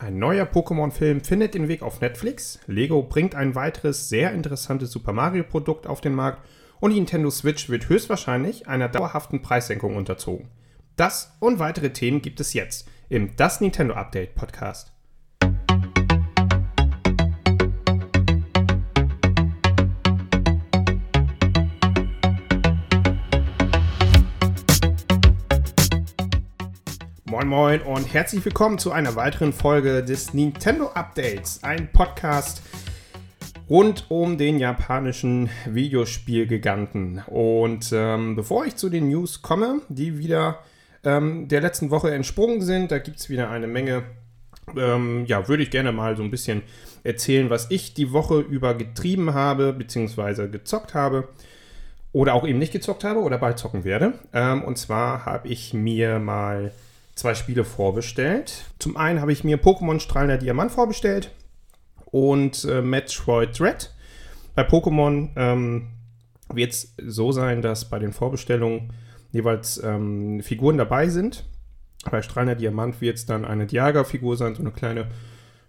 Ein neuer Pokémon-Film findet den Weg auf Netflix. Lego bringt ein weiteres sehr interessantes Super Mario-Produkt auf den Markt und die Nintendo Switch wird höchstwahrscheinlich einer dauerhaften Preissenkung unterzogen. Das und weitere Themen gibt es jetzt im Das Nintendo Update Podcast. Moin Moin und herzlich willkommen zu einer weiteren Folge des Nintendo Updates, ein Podcast rund um den japanischen Videospielgiganten. Und ähm, bevor ich zu den News komme, die wieder ähm, der letzten Woche entsprungen sind, da gibt es wieder eine Menge, ähm, ja, würde ich gerne mal so ein bisschen erzählen, was ich die Woche über getrieben habe, beziehungsweise gezockt habe. Oder auch eben nicht gezockt habe oder bald zocken werde. Ähm, und zwar habe ich mir mal zwei Spiele vorbestellt. Zum einen habe ich mir Pokémon Strahlender Diamant vorbestellt und äh, Metroid Red. Bei Pokémon ähm, wird es so sein, dass bei den Vorbestellungen jeweils ähm, Figuren dabei sind. Bei Strahlender Diamant wird es dann eine Diaga-Figur sein, so eine kleine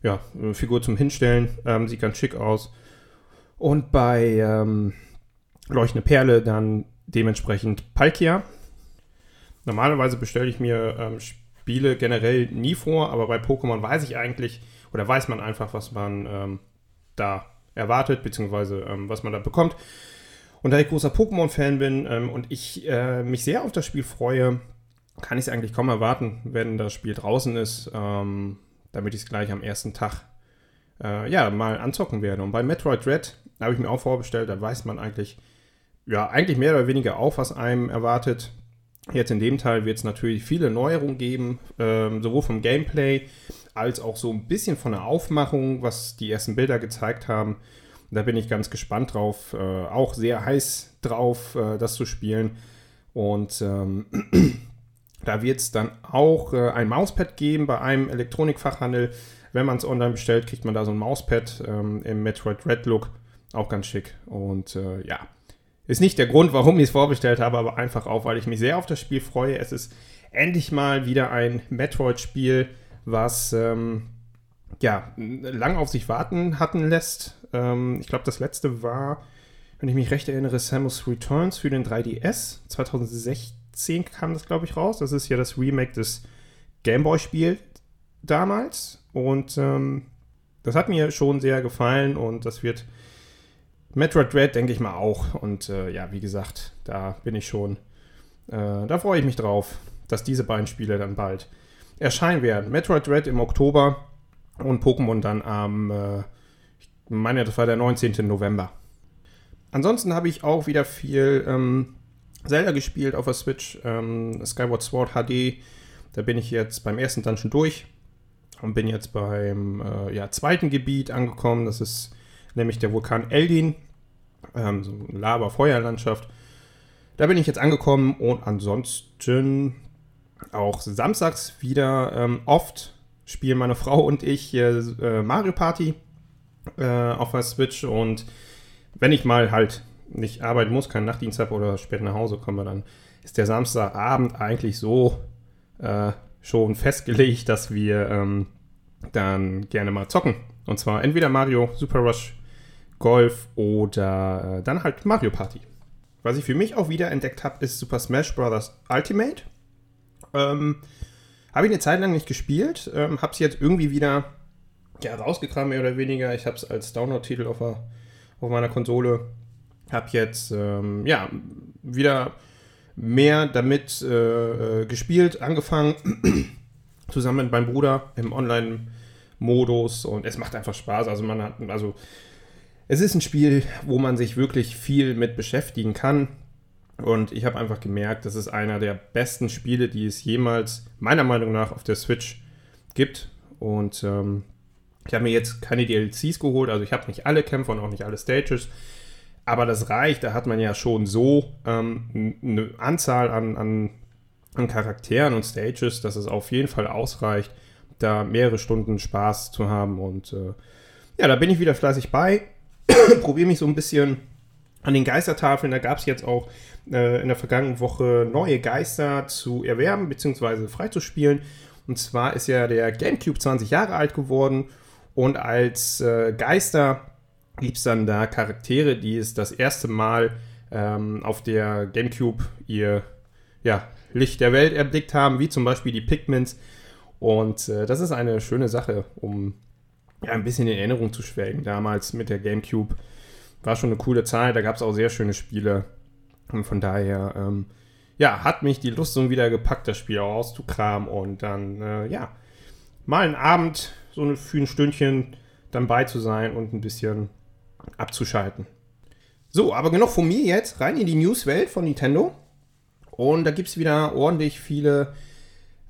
ja, Figur zum Hinstellen. Ähm, sieht ganz schick aus. Und bei ähm, Leuchtende Perle dann dementsprechend Palkia. Normalerweise bestelle ich mir ähm, Spiele generell nie vor, aber bei Pokémon weiß ich eigentlich, oder weiß man einfach, was man ähm, da erwartet, beziehungsweise ähm, was man da bekommt. Und da ich großer Pokémon-Fan bin ähm, und ich äh, mich sehr auf das Spiel freue, kann ich es eigentlich kaum erwarten, wenn das Spiel draußen ist, ähm, damit ich es gleich am ersten Tag äh, ja, mal anzocken werde. Und bei Metroid Red habe ich mir auch vorbestellt, da weiß man eigentlich, ja, eigentlich mehr oder weniger auch, was einem erwartet. Jetzt in dem Teil wird es natürlich viele Neuerungen geben, ähm, sowohl vom Gameplay als auch so ein bisschen von der Aufmachung, was die ersten Bilder gezeigt haben. Da bin ich ganz gespannt drauf, äh, auch sehr heiß drauf, äh, das zu spielen. Und ähm, da wird es dann auch äh, ein Mauspad geben bei einem Elektronikfachhandel. Wenn man es online bestellt, kriegt man da so ein Mauspad ähm, im Metroid Red Look. Auch ganz schick. Und äh, ja, ist nicht der Grund, warum ich es vorbestellt habe, aber einfach auch, weil ich mich sehr auf das Spiel freue. Es ist endlich mal wieder ein Metroid-Spiel, was ähm, ja lang auf sich warten hatten lässt. Ähm, ich glaube, das letzte war, wenn ich mich recht erinnere, Samus Returns für den 3DS. 2016 kam das, glaube ich, raus. Das ist ja das Remake des Gameboy-Spiels damals. Und ähm, das hat mir schon sehr gefallen und das wird Metroid Dread denke ich mal auch. Und äh, ja, wie gesagt, da bin ich schon, äh, da freue ich mich drauf, dass diese beiden Spiele dann bald erscheinen werden. Metroid Dread im Oktober und Pokémon dann am, äh, ich meine, das war der 19. November. Ansonsten habe ich auch wieder viel ähm, Zelda gespielt auf der Switch. Ähm, Skyward Sword HD. Da bin ich jetzt beim ersten Dungeon durch und bin jetzt beim äh, ja, zweiten Gebiet angekommen. Das ist nämlich der Vulkan Eldin, ähm, so Lava-Feuerlandschaft. Da bin ich jetzt angekommen und ansonsten auch samstags wieder ähm, oft spielen meine Frau und ich äh, Mario Party äh, auf der Switch und wenn ich mal halt nicht arbeiten muss, keinen Nachtdienst habe oder spät nach Hause komme, dann ist der Samstagabend eigentlich so äh, schon festgelegt, dass wir ähm, dann gerne mal zocken. Und zwar entweder Mario Super Rush Golf oder äh, dann halt Mario Party. Was ich für mich auch wieder entdeckt habe, ist Super Smash Bros. Ultimate. Ähm, habe ich eine Zeit lang nicht gespielt, ähm, habe es jetzt irgendwie wieder ja, rausgekramt, mehr oder weniger. Ich habe es als Download-Titel auf, auf, meiner Konsole. Habe jetzt ähm, ja, wieder mehr damit äh, äh gespielt, angefangen, zusammen mit meinem Bruder im Online-Modus und es macht einfach Spaß. Also man hat, also es ist ein Spiel, wo man sich wirklich viel mit beschäftigen kann. Und ich habe einfach gemerkt, das ist einer der besten Spiele, die es jemals meiner Meinung nach auf der Switch gibt. Und ähm, ich habe mir jetzt keine DLCs geholt, also ich habe nicht alle Kämpfe und auch nicht alle Stages. Aber das reicht, da hat man ja schon so ähm, eine Anzahl an, an, an Charakteren und Stages, dass es auf jeden Fall ausreicht, da mehrere Stunden Spaß zu haben. Und äh, ja, da bin ich wieder fleißig bei. probiere mich so ein bisschen an den Geistertafeln. Da gab es jetzt auch äh, in der vergangenen Woche neue Geister zu erwerben bzw. freizuspielen. Und zwar ist ja der GameCube 20 Jahre alt geworden und als äh, Geister gibt es dann da Charaktere, die es das erste Mal ähm, auf der GameCube ihr ja, Licht der Welt erblickt haben, wie zum Beispiel die Pikmins. Und äh, das ist eine schöne Sache, um ja, ein bisschen in Erinnerung zu schwelgen. Damals mit der GameCube war schon eine coole Zeit, da gab es auch sehr schöne Spiele. Und von daher, ähm, ja, hat mich die Lust so wieder gepackt, das Spiel auszukramen und dann, äh, ja, mal einen Abend, so für ein Stündchen dann bei zu sein und ein bisschen abzuschalten. So, aber genug von mir jetzt, rein in die Newswelt von Nintendo. Und da gibt es wieder ordentlich viele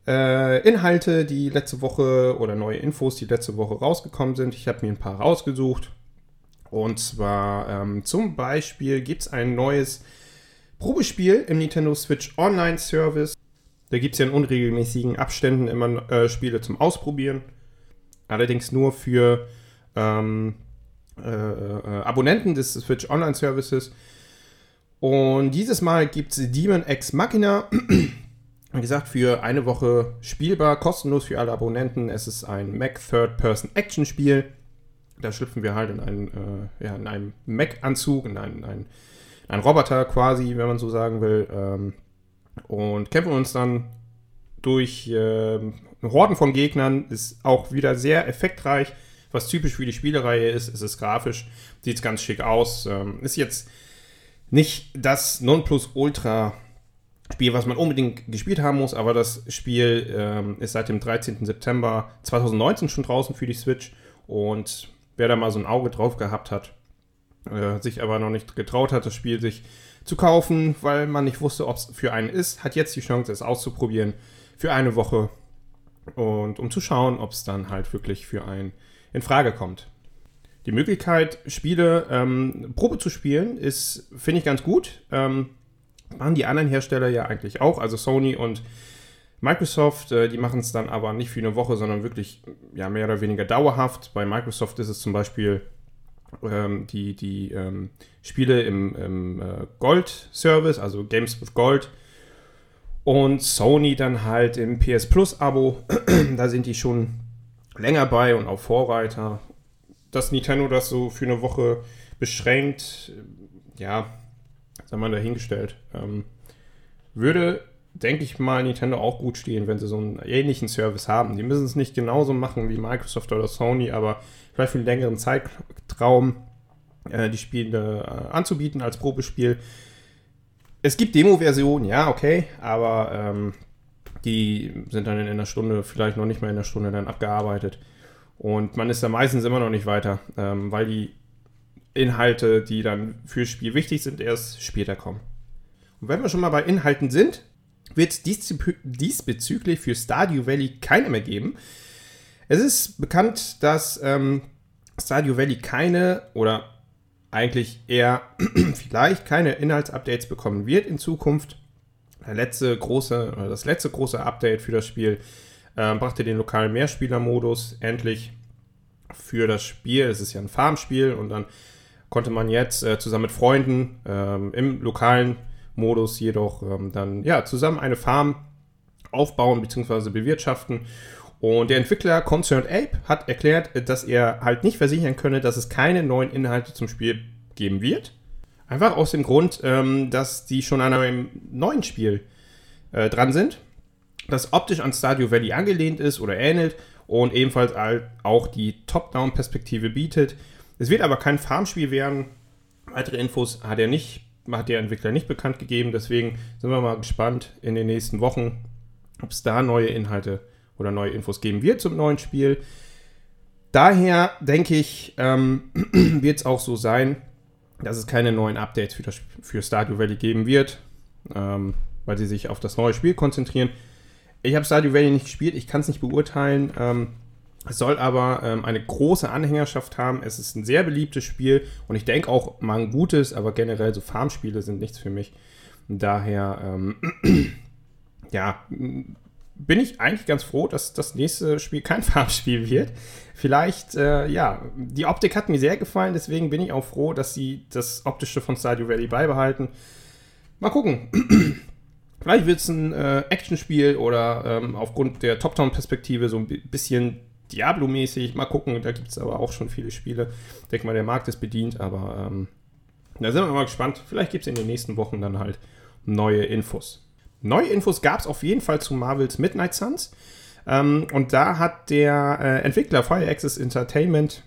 äh, Inhalte, die letzte Woche oder neue Infos, die letzte Woche rausgekommen sind. Ich habe mir ein paar rausgesucht. Und zwar ähm, zum Beispiel gibt es ein neues Probespiel im Nintendo Switch Online Service. Da gibt es ja in unregelmäßigen Abständen immer äh, Spiele zum Ausprobieren. Allerdings nur für ähm, äh, äh, Abonnenten des Switch Online Services. Und dieses Mal gibt es Demon X Machina. Wie gesagt, für eine Woche spielbar, kostenlos für alle Abonnenten. Es ist ein Mac Third-Person-Action-Spiel. Da schlüpfen wir halt in einen, äh, ja, in einen Mac-Anzug, in einen, einen, einen, Roboter quasi, wenn man so sagen will. Ähm, und kämpfen uns dann durch äh, Horden von Gegnern. Ist auch wieder sehr effektreich, was typisch für die Spielereihe ist. Es ist grafisch, sieht ganz schick aus. Ähm, ist jetzt nicht das Nonplusultra Spiel, was man unbedingt gespielt haben muss, aber das Spiel ähm, ist seit dem 13. September 2019 schon draußen für die Switch und wer da mal so ein Auge drauf gehabt hat, äh, sich aber noch nicht getraut hat, das Spiel sich zu kaufen, weil man nicht wusste, ob es für einen ist, hat jetzt die Chance, es auszuprobieren für eine Woche und um zu schauen, ob es dann halt wirklich für einen in Frage kommt. Die Möglichkeit, Spiele ähm, Probe zu spielen, ist, finde ich, ganz gut. Ähm, machen die anderen Hersteller ja eigentlich auch, also Sony und Microsoft, äh, die machen es dann aber nicht für eine Woche, sondern wirklich ja, mehr oder weniger dauerhaft. Bei Microsoft ist es zum Beispiel ähm, die, die ähm, Spiele im, im äh, Gold-Service, also Games with Gold. Und Sony dann halt im PS Plus-Abo. da sind die schon länger bei und auch Vorreiter. Dass Nintendo das so für eine Woche beschränkt, ja, sei mal dahingestellt. Ähm, würde, denke ich mal, Nintendo auch gut stehen, wenn sie so einen ähnlichen Service haben. Die müssen es nicht genauso machen wie Microsoft oder Sony, aber vielleicht für einen längeren Zeitraum äh, die Spiele äh, anzubieten als Probespiel. Es gibt Demo-Versionen, ja, okay, aber ähm, die sind dann in einer Stunde, vielleicht noch nicht mal in einer Stunde dann abgearbeitet. Und man ist da meistens immer noch nicht weiter, ähm, weil die Inhalte, die dann fürs Spiel wichtig sind, erst später kommen. Und wenn wir schon mal bei Inhalten sind, wird es diesbezüglich für Stardew Valley keine mehr geben. Es ist bekannt, dass ähm, Stardew Valley keine oder eigentlich eher vielleicht keine Inhaltsupdates bekommen wird in Zukunft. Der letzte große, das letzte große Update für das Spiel äh, brachte den lokalen Mehrspielermodus endlich für das Spiel. Es ist ja ein Farmspiel und dann konnte man jetzt äh, zusammen mit Freunden ähm, im lokalen Modus jedoch ähm, dann ja zusammen eine Farm aufbauen bzw. bewirtschaften. Und der Entwickler Concerned Ape hat erklärt, dass er halt nicht versichern könne, dass es keine neuen Inhalte zum Spiel geben wird. Einfach aus dem Grund, ähm, dass die schon an einem neuen Spiel äh, dran sind, das optisch an Stardew Valley angelehnt ist oder ähnelt und ebenfalls auch die Top-Down-Perspektive bietet. Es wird aber kein Farmspiel werden. Weitere Infos hat er nicht, hat der Entwickler nicht bekannt gegeben. Deswegen sind wir mal gespannt in den nächsten Wochen, ob es da neue Inhalte oder neue Infos geben wird zum neuen Spiel. Daher denke ich, ähm, wird es auch so sein, dass es keine neuen Updates für, das, für Stardew Valley geben wird, ähm, weil sie sich auf das neue Spiel konzentrieren. Ich habe Stardew Valley nicht gespielt, ich kann es nicht beurteilen. Ähm, es soll aber ähm, eine große Anhängerschaft haben. Es ist ein sehr beliebtes Spiel und ich denke auch mal ein gutes, aber generell so Farmspiele sind nichts für mich. Daher, ähm, ja, bin ich eigentlich ganz froh, dass das nächste Spiel kein Farmspiel wird. Vielleicht, äh, ja, die Optik hat mir sehr gefallen, deswegen bin ich auch froh, dass sie das Optische von Stardew Valley beibehalten. Mal gucken. Vielleicht wird es ein äh, Actionspiel oder ähm, aufgrund der Top-Down-Perspektive so ein bisschen Diablo-mäßig. Mal gucken, da gibt es aber auch schon viele Spiele. Ich denke mal, der Markt ist bedient, aber ähm, da sind wir mal gespannt. Vielleicht gibt es in den nächsten Wochen dann halt neue Infos. Neue Infos gab es auf jeden Fall zu Marvels Midnight Suns. Ähm, und da hat der äh, Entwickler Fire Access Entertainment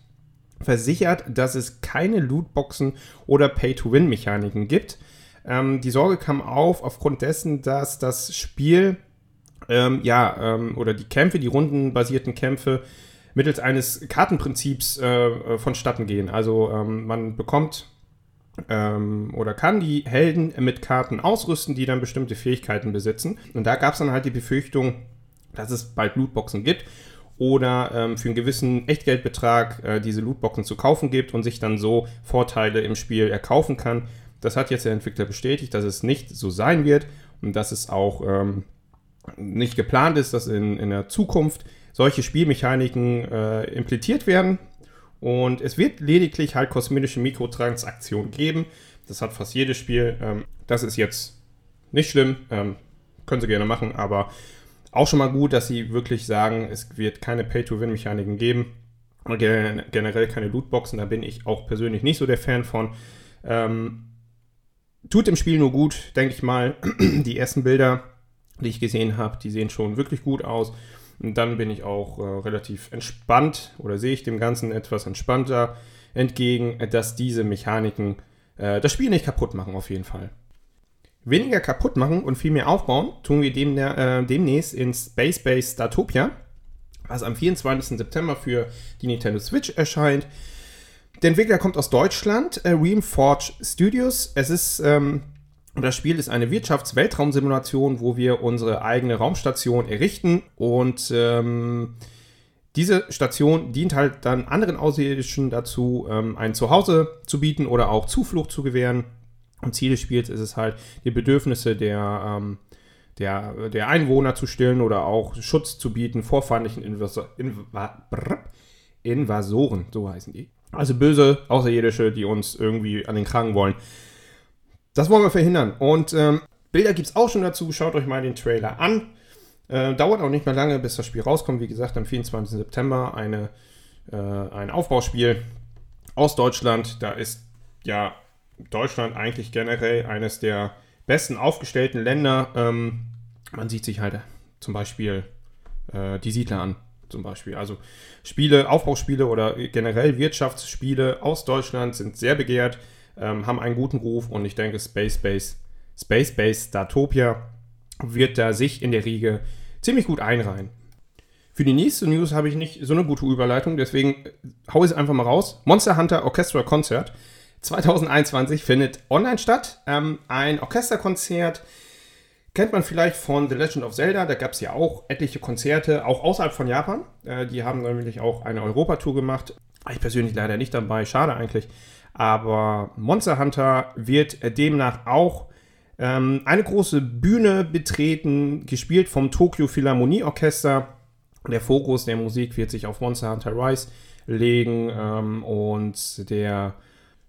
versichert, dass es keine Lootboxen oder Pay-to-Win-Mechaniken gibt. Ähm, die Sorge kam auf aufgrund dessen, dass das Spiel, ähm, ja, ähm, oder die Kämpfe, die rundenbasierten Kämpfe, mittels eines Kartenprinzips äh, äh vonstatten gehen. Also ähm, man bekommt ähm, oder kann die Helden mit Karten ausrüsten, die dann bestimmte Fähigkeiten besitzen. Und da gab es dann halt die Befürchtung, dass es bald Lootboxen gibt oder ähm, für einen gewissen Echtgeldbetrag äh, diese Lootboxen zu kaufen gibt und sich dann so Vorteile im Spiel erkaufen kann. Das hat jetzt der Entwickler bestätigt, dass es nicht so sein wird und dass es auch ähm, nicht geplant ist, dass in, in der Zukunft solche Spielmechaniken äh, implementiert werden. Und es wird lediglich halt kosmetische Mikrotransaktionen geben. Das hat fast jedes Spiel. Ähm, das ist jetzt nicht schlimm. Ähm, können sie gerne machen, aber auch schon mal gut, dass sie wirklich sagen, es wird keine Pay-to-Win-Mechaniken geben. Und generell keine Lootboxen. Da bin ich auch persönlich nicht so der Fan von. Ähm, tut dem Spiel nur gut, denke ich mal. Die ersten Bilder, die ich gesehen habe, die sehen schon wirklich gut aus. Und dann bin ich auch äh, relativ entspannt oder sehe ich dem Ganzen etwas entspannter entgegen, dass diese Mechaniken äh, das Spiel nicht kaputt machen, auf jeden Fall. Weniger kaputt machen und viel mehr aufbauen tun wir dem, äh, demnächst in Space Base Statopia, was am 24. September für die Nintendo Switch erscheint. Der Entwickler kommt aus Deutschland, äh, Realmforge Studios. Es ist, ähm, das Spiel ist eine Wirtschafts-Weltraumsimulation, wo wir unsere eigene Raumstation errichten und ähm, diese Station dient halt dann anderen Außerirdischen dazu, ähm, ein Zuhause zu bieten oder auch Zuflucht zu gewähren. Und Ziel des Spiels ist es halt, die Bedürfnisse der, ähm, der, der Einwohner zu stillen oder auch Schutz zu bieten vor feindlichen Invasor Inva Invasoren, so heißen die. Also böse Außerirdische, die uns irgendwie an den Kragen wollen. Das wollen wir verhindern. Und ähm, Bilder gibt es auch schon dazu. Schaut euch mal den Trailer an. Äh, dauert auch nicht mehr lange, bis das Spiel rauskommt. Wie gesagt, am 24. September eine, äh, ein Aufbauspiel aus Deutschland. Da ist ja Deutschland eigentlich generell eines der besten aufgestellten Länder. Ähm, man sieht sich halt zum Beispiel äh, die Siedler an zum Beispiel. Also Spiele, Aufbauspiele oder generell Wirtschaftsspiele aus Deutschland sind sehr begehrt, ähm, haben einen guten Ruf und ich denke, Space Base, Space Base Datopia wird da sich in der Riege ziemlich gut einreihen. Für die nächste News habe ich nicht so eine gute Überleitung, deswegen haue ich es einfach mal raus. Monster Hunter Orchestra Concert 2021 findet online statt. Ähm, ein Orchesterkonzert Kennt man vielleicht von The Legend of Zelda, da gab es ja auch etliche Konzerte, auch außerhalb von Japan. Äh, die haben nämlich auch eine Europatour gemacht. Ich persönlich leider nicht dabei, schade eigentlich. Aber Monster Hunter wird demnach auch ähm, eine große Bühne betreten, gespielt vom Tokyo Philharmonie Orchester. Der Fokus der Musik wird sich auf Monster Hunter Rise legen ähm, und der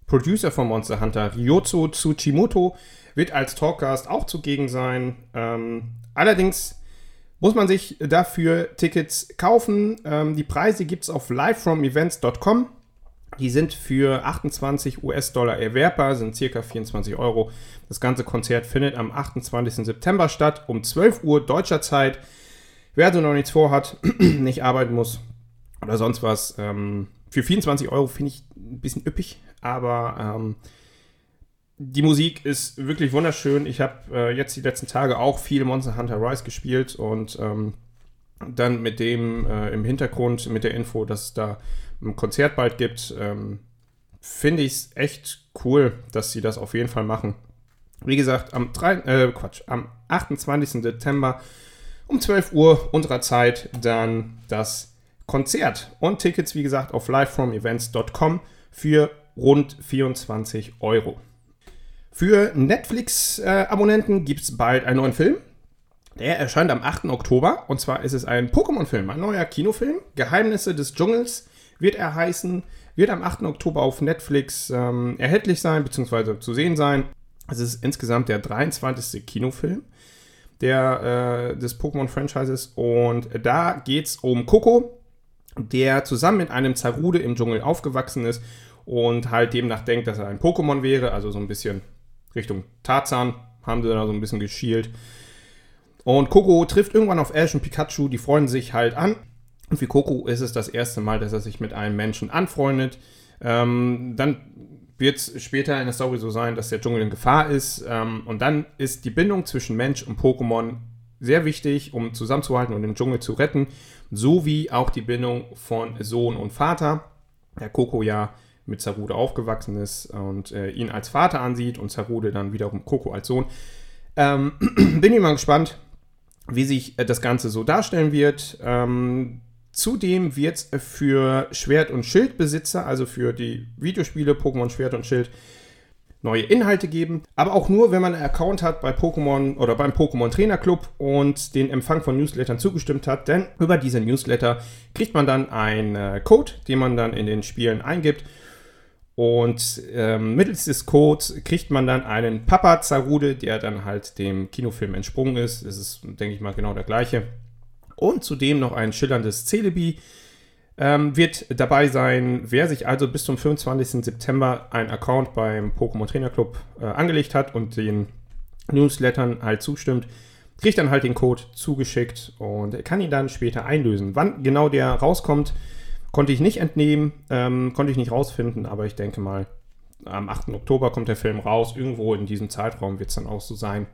Producer von Monster Hunter, Ryotsu Tsuchimoto, wird als Talkcast auch zugegen sein. Ähm, allerdings muss man sich dafür Tickets kaufen. Ähm, die Preise gibt es auf livefromevents.com. Die sind für 28 US-Dollar erwerbbar, sind circa 24 Euro. Das ganze Konzert findet am 28. September statt, um 12 Uhr deutscher Zeit. Wer also noch nichts vorhat, nicht arbeiten muss oder sonst was, ähm, für 24 Euro finde ich ein bisschen üppig, aber ähm, die Musik ist wirklich wunderschön. Ich habe äh, jetzt die letzten Tage auch viel Monster Hunter Rise gespielt und ähm, dann mit dem äh, im Hintergrund, mit der Info, dass es da ein Konzert bald gibt, ähm, finde ich es echt cool, dass sie das auf jeden Fall machen. Wie gesagt, am, 3, äh, Quatsch, am 28. September um 12 Uhr unserer Zeit dann das Konzert. Und Tickets, wie gesagt, auf livefromevents.com für rund 24 Euro. Für Netflix-Abonnenten gibt es bald einen neuen Film. Der erscheint am 8. Oktober. Und zwar ist es ein Pokémon-Film, ein neuer Kinofilm. Geheimnisse des Dschungels wird er heißen. Wird am 8. Oktober auf Netflix ähm, erhältlich sein, beziehungsweise zu sehen sein. Es ist insgesamt der 23. Kinofilm. der, äh, des Pokémon-Franchises. Und da geht es um Coco, der zusammen mit einem Zarude im Dschungel aufgewachsen ist und halt demnach denkt, dass er ein Pokémon wäre, also so ein bisschen Richtung Tarzan, haben sie da so ein bisschen geschielt. Und Coco trifft irgendwann auf Ash und Pikachu, die freuen sich halt an. Und für Coco ist es das erste Mal, dass er sich mit einem Menschen anfreundet. Ähm, dann wird es später in der Story so sein, dass der Dschungel in Gefahr ist. Ähm, und dann ist die Bindung zwischen Mensch und Pokémon sehr wichtig, um zusammenzuhalten und den Dschungel zu retten. Sowie auch die Bindung von Sohn und Vater. Der Coco ja mit Zarude aufgewachsen ist und äh, ihn als Vater ansieht und Zarude dann wiederum Coco als Sohn. Ähm, bin ich mal gespannt, wie sich äh, das Ganze so darstellen wird. Ähm, zudem wird es für Schwert- und Schildbesitzer, also für die Videospiele Pokémon Schwert und Schild, neue Inhalte geben. Aber auch nur, wenn man einen Account hat bei Pokémon oder beim Pokémon Trainer Club und den Empfang von Newslettern zugestimmt hat. Denn über diese Newsletter kriegt man dann einen äh, Code, den man dann in den Spielen eingibt. Und ähm, mittels des Codes kriegt man dann einen Papa Zarude, der dann halt dem Kinofilm entsprungen ist. Das ist, denke ich mal, genau der gleiche. Und zudem noch ein schillerndes Celebi. Ähm, wird dabei sein, wer sich also bis zum 25. September ein Account beim Pokémon Trainer Club äh, angelegt hat und den Newslettern halt zustimmt, kriegt dann halt den Code zugeschickt und kann ihn dann später einlösen. Wann genau der rauskommt, Konnte ich nicht entnehmen, ähm, konnte ich nicht rausfinden, aber ich denke mal, am 8. Oktober kommt der Film raus. Irgendwo in diesem Zeitraum wird es dann auch so sein.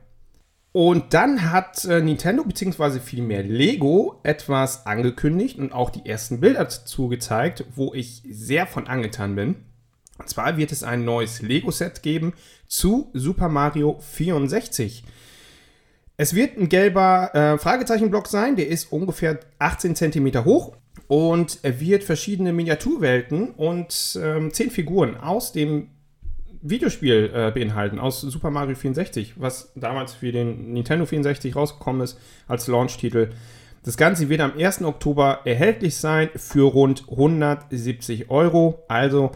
Und dann hat äh, Nintendo bzw. vielmehr Lego etwas angekündigt und auch die ersten Bilder dazu gezeigt, wo ich sehr von angetan bin. Und zwar wird es ein neues Lego-Set geben zu Super Mario 64. Es wird ein gelber äh, Fragezeichenblock sein, der ist ungefähr 18 cm hoch und er wird verschiedene Miniaturwelten und ähm, zehn Figuren aus dem Videospiel äh, beinhalten, aus Super Mario 64, was damals für den Nintendo 64 rausgekommen ist als Launch-Titel. Das Ganze wird am 1. Oktober erhältlich sein für rund 170 Euro. Also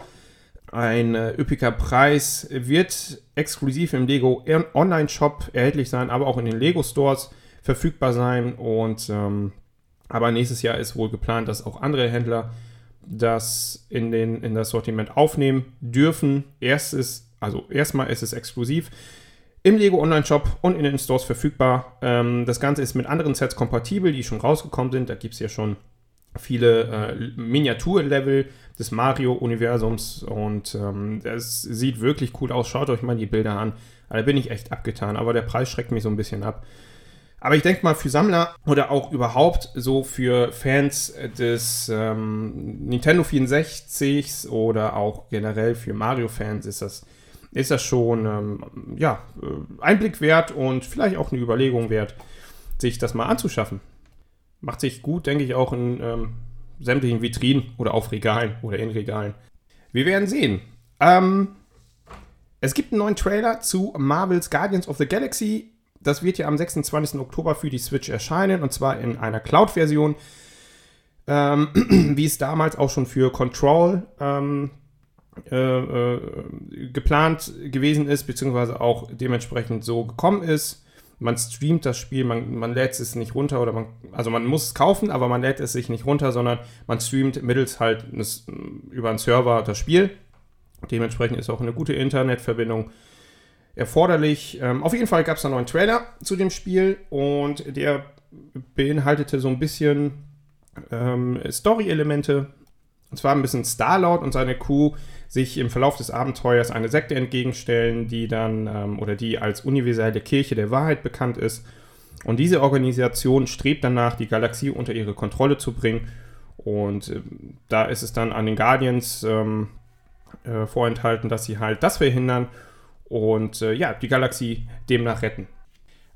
ein äh, üppiger Preis. Wird exklusiv im Lego Online-Shop erhältlich sein, aber auch in den Lego Stores verfügbar sein. Und ähm, aber nächstes Jahr ist wohl geplant, dass auch andere Händler das in, den, in das Sortiment aufnehmen dürfen. Erstes, also erstmal ist es exklusiv im Lego Online Shop und in den Stores verfügbar. Ähm, das Ganze ist mit anderen Sets kompatibel, die schon rausgekommen sind. Da gibt es ja schon viele äh, Miniaturlevel des Mario-Universums und ähm, es sieht wirklich cool aus. Schaut euch mal die Bilder an. Da bin ich echt abgetan, aber der Preis schreckt mich so ein bisschen ab. Aber ich denke mal, für Sammler oder auch überhaupt so für Fans des ähm, Nintendo 64 oder auch generell für Mario-Fans ist das, ist das schon ähm, ja, äh, Einblick wert und vielleicht auch eine Überlegung wert, sich das mal anzuschaffen. Macht sich gut, denke ich, auch in ähm, sämtlichen Vitrinen oder auf Regalen oder in Regalen. Wir werden sehen. Ähm, es gibt einen neuen Trailer zu Marvel's Guardians of the Galaxy das wird ja am 26. Oktober für die Switch erscheinen und zwar in einer Cloud-Version, ähm, wie es damals auch schon für Control ähm, äh, äh, geplant gewesen ist, beziehungsweise auch dementsprechend so gekommen ist. Man streamt das Spiel, man, man lädt es nicht runter oder man, also man muss es kaufen, aber man lädt es sich nicht runter, sondern man streamt mittels halt über einen Server das Spiel. Dementsprechend ist auch eine gute Internetverbindung erforderlich. Ähm, auf jeden Fall gab es einen neuen Trailer zu dem Spiel und der beinhaltete so ein bisschen ähm, Story-Elemente. Und zwar ein bisschen Starlord und seine Crew sich im Verlauf des Abenteuers eine Sekte entgegenstellen, die dann ähm, oder die als universelle Kirche der Wahrheit bekannt ist. Und diese Organisation strebt danach, die Galaxie unter ihre Kontrolle zu bringen. Und äh, da ist es dann an den Guardians ähm, äh, vorenthalten, dass sie halt das verhindern und äh, ja, die Galaxie demnach retten.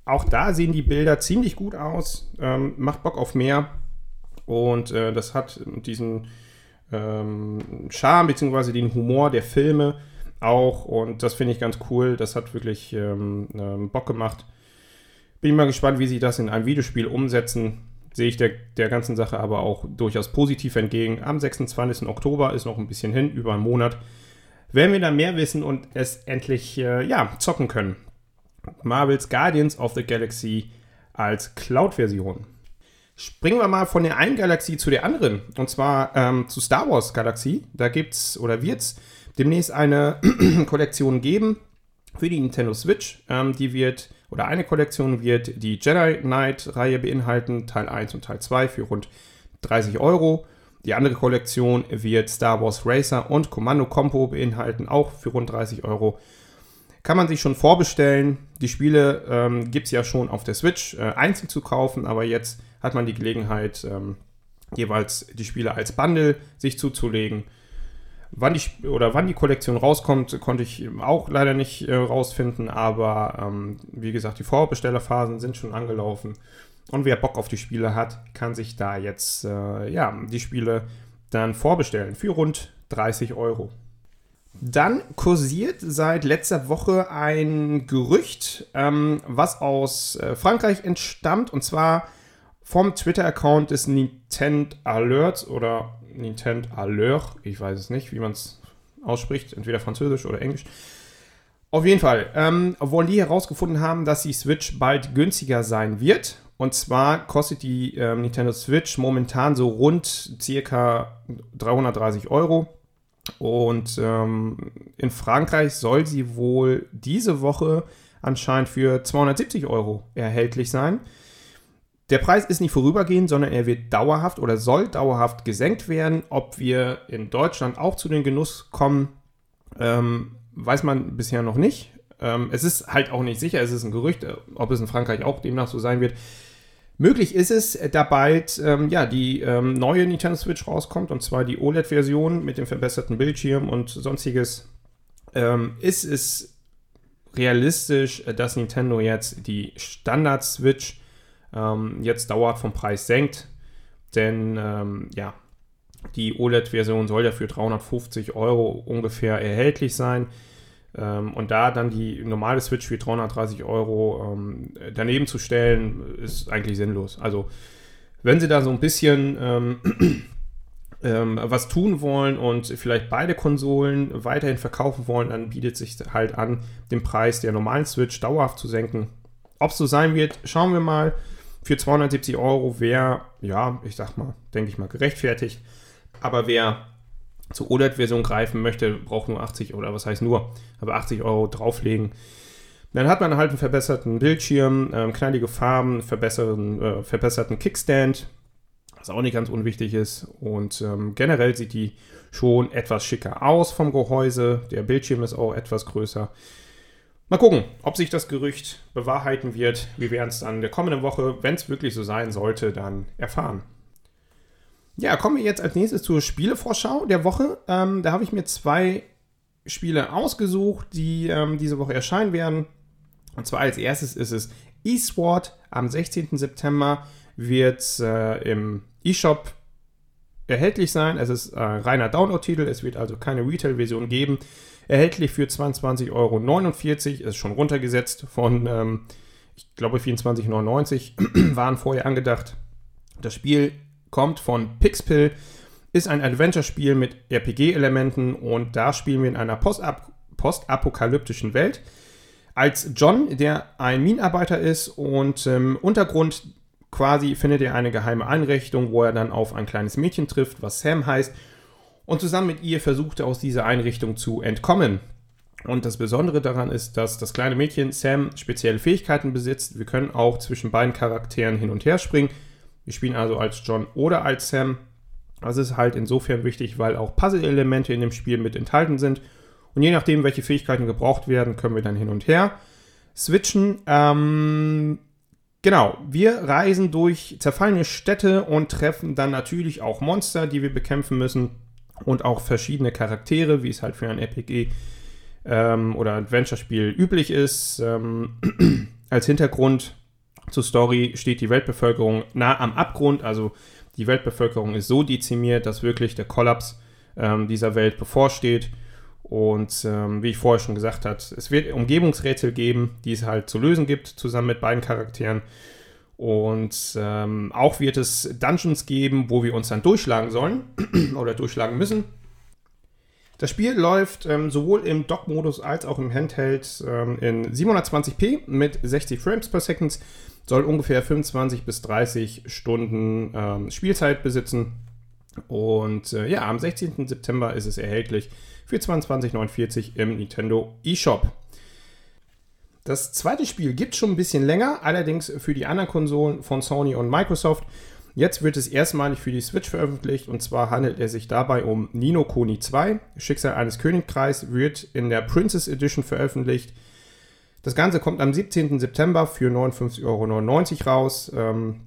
Auch da sehen die Bilder ziemlich gut aus, ähm, macht Bock auf mehr und äh, das hat diesen ähm, Charme bzw. den Humor der Filme auch und das finde ich ganz cool. Das hat wirklich ähm, ähm, Bock gemacht. Bin mal gespannt, wie sie das in einem Videospiel umsetzen. Sehe ich der, der ganzen Sache aber auch durchaus positiv entgegen. Am 26. Oktober ist noch ein bisschen hin, über einen Monat werden wir dann mehr wissen und es endlich äh, ja, zocken können. Marvel's Guardians of the Galaxy als Cloud-Version. Springen wir mal von der einen Galaxie zu der anderen, und zwar ähm, zu Star Wars Galaxie. Da gibt es oder wird es demnächst eine Kollektion geben für die Nintendo Switch. Ähm, die wird, oder eine Kollektion wird die Jedi Knight-Reihe beinhalten, Teil 1 und Teil 2 für rund 30 Euro. Die andere Kollektion wird Star Wars Racer und Kommando Combo beinhalten, auch für rund 30 Euro. Kann man sich schon vorbestellen. Die Spiele ähm, gibt es ja schon auf der Switch äh, einzeln zu kaufen, aber jetzt hat man die Gelegenheit, ähm, jeweils die Spiele als Bundle sich zuzulegen. Wann die, oder wann die Kollektion rauskommt, konnte ich auch leider nicht äh, rausfinden, aber ähm, wie gesagt, die Vorbestellerphasen sind schon angelaufen. Und wer Bock auf die Spiele hat, kann sich da jetzt äh, ja, die Spiele dann vorbestellen für rund 30 Euro. Dann kursiert seit letzter Woche ein Gerücht, ähm, was aus äh, Frankreich entstammt, und zwar vom Twitter-Account des Nintendo Alerts oder Nintendo Alert, ich weiß es nicht, wie man es ausspricht, entweder französisch oder englisch. Auf jeden Fall ähm, wollen die herausgefunden haben, dass die Switch bald günstiger sein wird. Und zwar kostet die ähm, Nintendo Switch momentan so rund circa 330 Euro. Und ähm, in Frankreich soll sie wohl diese Woche anscheinend für 270 Euro erhältlich sein. Der Preis ist nicht vorübergehend, sondern er wird dauerhaft oder soll dauerhaft gesenkt werden. Ob wir in Deutschland auch zu den Genuss kommen, ähm, weiß man bisher noch nicht. Ähm, es ist halt auch nicht sicher, es ist ein Gerücht, äh, ob es in Frankreich auch demnach so sein wird. Möglich ist es, äh, da bald ähm, ja, die ähm, neue Nintendo Switch rauskommt, und zwar die OLED-Version mit dem verbesserten Bildschirm und sonstiges. Ähm, ist es realistisch, äh, dass Nintendo jetzt die Standard-Switch ähm, jetzt dauerhaft vom Preis senkt. Denn ähm, ja, die OLED-Version soll ja für 350 Euro ungefähr erhältlich sein. Ähm, und da dann die normale Switch für 330 Euro ähm, daneben zu stellen, ist eigentlich sinnlos. Also wenn sie da so ein bisschen ähm, ähm, was tun wollen und vielleicht beide Konsolen weiterhin verkaufen wollen, dann bietet sich halt an, den Preis der normalen Switch dauerhaft zu senken. Ob es so sein wird, schauen wir mal für 270 Euro wäre, ja, ich sag mal, denke ich mal, gerechtfertigt. Aber wer zur OLED-Version greifen möchte, braucht nur 80 oder was heißt nur, aber 80 Euro drauflegen. Dann hat man halt einen verbesserten Bildschirm, äh, knallige Farben, verbesserten, äh, verbesserten Kickstand, was auch nicht ganz unwichtig ist. Und ähm, generell sieht die schon etwas schicker aus vom Gehäuse. Der Bildschirm ist auch etwas größer. Mal gucken, ob sich das Gerücht bewahrheiten wird. Wir werden es dann in der kommenden Woche, wenn es wirklich so sein sollte, dann erfahren. Ja, kommen wir jetzt als nächstes zur Spielevorschau der Woche. Ähm, da habe ich mir zwei Spiele ausgesucht, die ähm, diese Woche erscheinen werden. Und zwar als erstes ist es eSword. Am 16. September wird äh, im eShop erhältlich sein. Es ist äh, reiner Download-Titel. Es wird also keine Retail-Version geben. Erhältlich für 22,49 Euro. Ist schon runtergesetzt von, ähm, ich glaube, 24,99 waren vorher angedacht. Das Spiel kommt von Pixpill, ist ein Adventure-Spiel mit RPG-Elementen und da spielen wir in einer Postap postapokalyptischen Welt. Als John, der ein Minenarbeiter ist und im Untergrund quasi findet er eine geheime Einrichtung, wo er dann auf ein kleines Mädchen trifft, was Sam heißt und zusammen mit ihr versuchte aus dieser Einrichtung zu entkommen. Und das Besondere daran ist, dass das kleine Mädchen Sam spezielle Fähigkeiten besitzt. Wir können auch zwischen beiden Charakteren hin und her springen. Wir spielen also als John oder als Sam. Das ist halt insofern wichtig, weil auch Puzzle-Elemente in dem Spiel mit enthalten sind. Und je nachdem, welche Fähigkeiten gebraucht werden, können wir dann hin und her switchen. Ähm, genau, wir reisen durch zerfallene Städte und treffen dann natürlich auch Monster, die wir bekämpfen müssen und auch verschiedene Charaktere, wie es halt für ein RPG ähm, oder Adventure-Spiel üblich ist. Ähm, als Hintergrund zur Story steht die Weltbevölkerung nah am Abgrund, also die Weltbevölkerung ist so dezimiert, dass wirklich der Kollaps ähm, dieser Welt bevorsteht. Und ähm, wie ich vorher schon gesagt habe, es wird Umgebungsrätsel geben, die es halt zu lösen gibt, zusammen mit beiden Charakteren. Und ähm, auch wird es Dungeons geben, wo wir uns dann durchschlagen sollen oder durchschlagen müssen. Das Spiel läuft ähm, sowohl im Dock-Modus als auch im Handheld ähm, in 720p mit 60 Frames per Second. Soll ungefähr 25 bis 30 Stunden ähm, Spielzeit besitzen. Und äh, ja, am 16. September ist es erhältlich für 22,49 im Nintendo eShop. Das zweite Spiel gibt es schon ein bisschen länger, allerdings für die anderen Konsolen von Sony und Microsoft. Jetzt wird es erstmalig für die Switch veröffentlicht und zwar handelt es sich dabei um Nino Kuni 2. Schicksal eines Königreichs wird in der Princess Edition veröffentlicht. Das Ganze kommt am 17. September für 59,99 Euro raus. Ähm,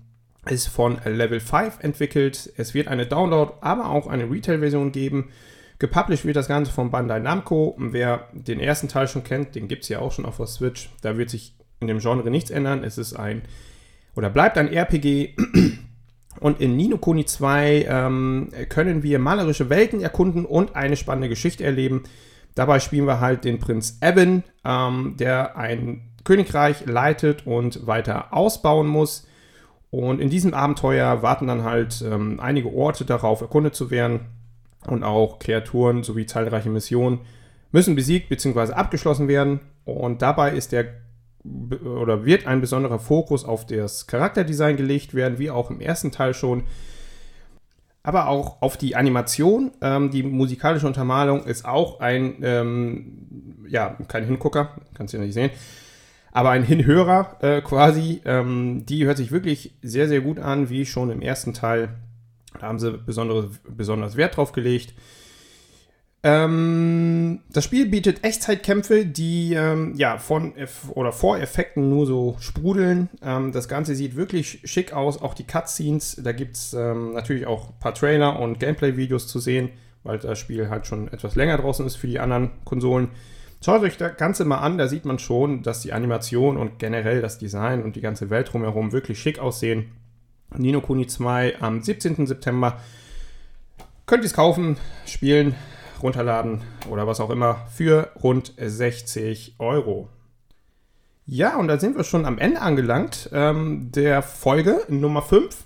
ist von Level 5 entwickelt. Es wird eine Download, aber auch eine Retail-Version geben. Gepublished wird das Ganze von Bandai Namco. Wer den ersten Teil schon kennt, den gibt es ja auch schon auf der Switch. Da wird sich in dem Genre nichts ändern. Es ist ein oder bleibt ein RPG und in Nino Kuni 2 ähm, können wir malerische Welten erkunden und eine spannende Geschichte erleben. Dabei spielen wir halt den Prinz Evan, ähm, der ein Königreich leitet und weiter ausbauen muss. Und in diesem Abenteuer warten dann halt ähm, einige Orte darauf, erkundet zu werden. Und auch Kreaturen sowie zahlreiche Missionen müssen besiegt bzw. abgeschlossen werden. Und dabei ist der oder wird ein besonderer Fokus auf das Charakterdesign gelegt werden, wie auch im ersten Teil schon. Aber auch auf die Animation. Ähm, die musikalische Untermalung ist auch ein, ähm, ja, kein Hingucker, kannst du ja nicht sehen, aber ein Hinhörer äh, quasi. Ähm, die hört sich wirklich sehr, sehr gut an, wie schon im ersten Teil. Da haben sie besondere, besonders Wert drauf gelegt. Ähm, das Spiel bietet Echtzeitkämpfe, die ähm, ja von oder vor Effekten nur so sprudeln. Ähm, das Ganze sieht wirklich schick aus, auch die Cutscenes. Da gibt es ähm, natürlich auch ein paar Trailer und Gameplay-Videos zu sehen, weil das Spiel halt schon etwas länger draußen ist für die anderen Konsolen. Schaut euch das Ganze mal an, da sieht man schon, dass die Animation und generell das Design und die ganze Welt drumherum wirklich schick aussehen. Nino Kuni 2 am 17. September. Könnt ihr es kaufen, spielen runterladen oder was auch immer für rund 60 Euro. Ja, und da sind wir schon am Ende angelangt ähm, der Folge Nummer 5.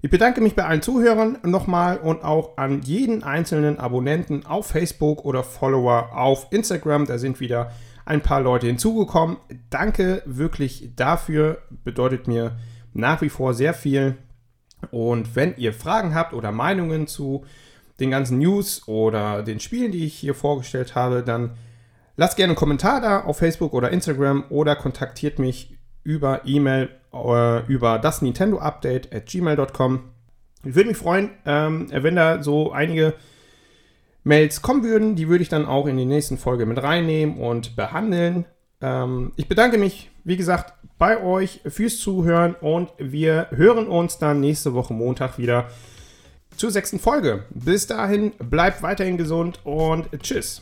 Ich bedanke mich bei allen Zuhörern nochmal und auch an jeden einzelnen Abonnenten auf Facebook oder Follower auf Instagram. Da sind wieder ein paar Leute hinzugekommen. Danke wirklich dafür. Bedeutet mir nach wie vor sehr viel. Und wenn ihr Fragen habt oder Meinungen zu den ganzen News oder den Spielen, die ich hier vorgestellt habe, dann lasst gerne einen Kommentar da auf Facebook oder Instagram oder kontaktiert mich über E-Mail äh, über das Nintendo Update at gmail.com. Ich würde mich freuen, ähm, wenn da so einige Mails kommen würden. Die würde ich dann auch in die nächsten Folge mit reinnehmen und behandeln. Ähm, ich bedanke mich, wie gesagt, bei euch fürs Zuhören und wir hören uns dann nächste Woche Montag wieder zur sechsten Folge. Bis dahin, bleibt weiterhin gesund und tschüss.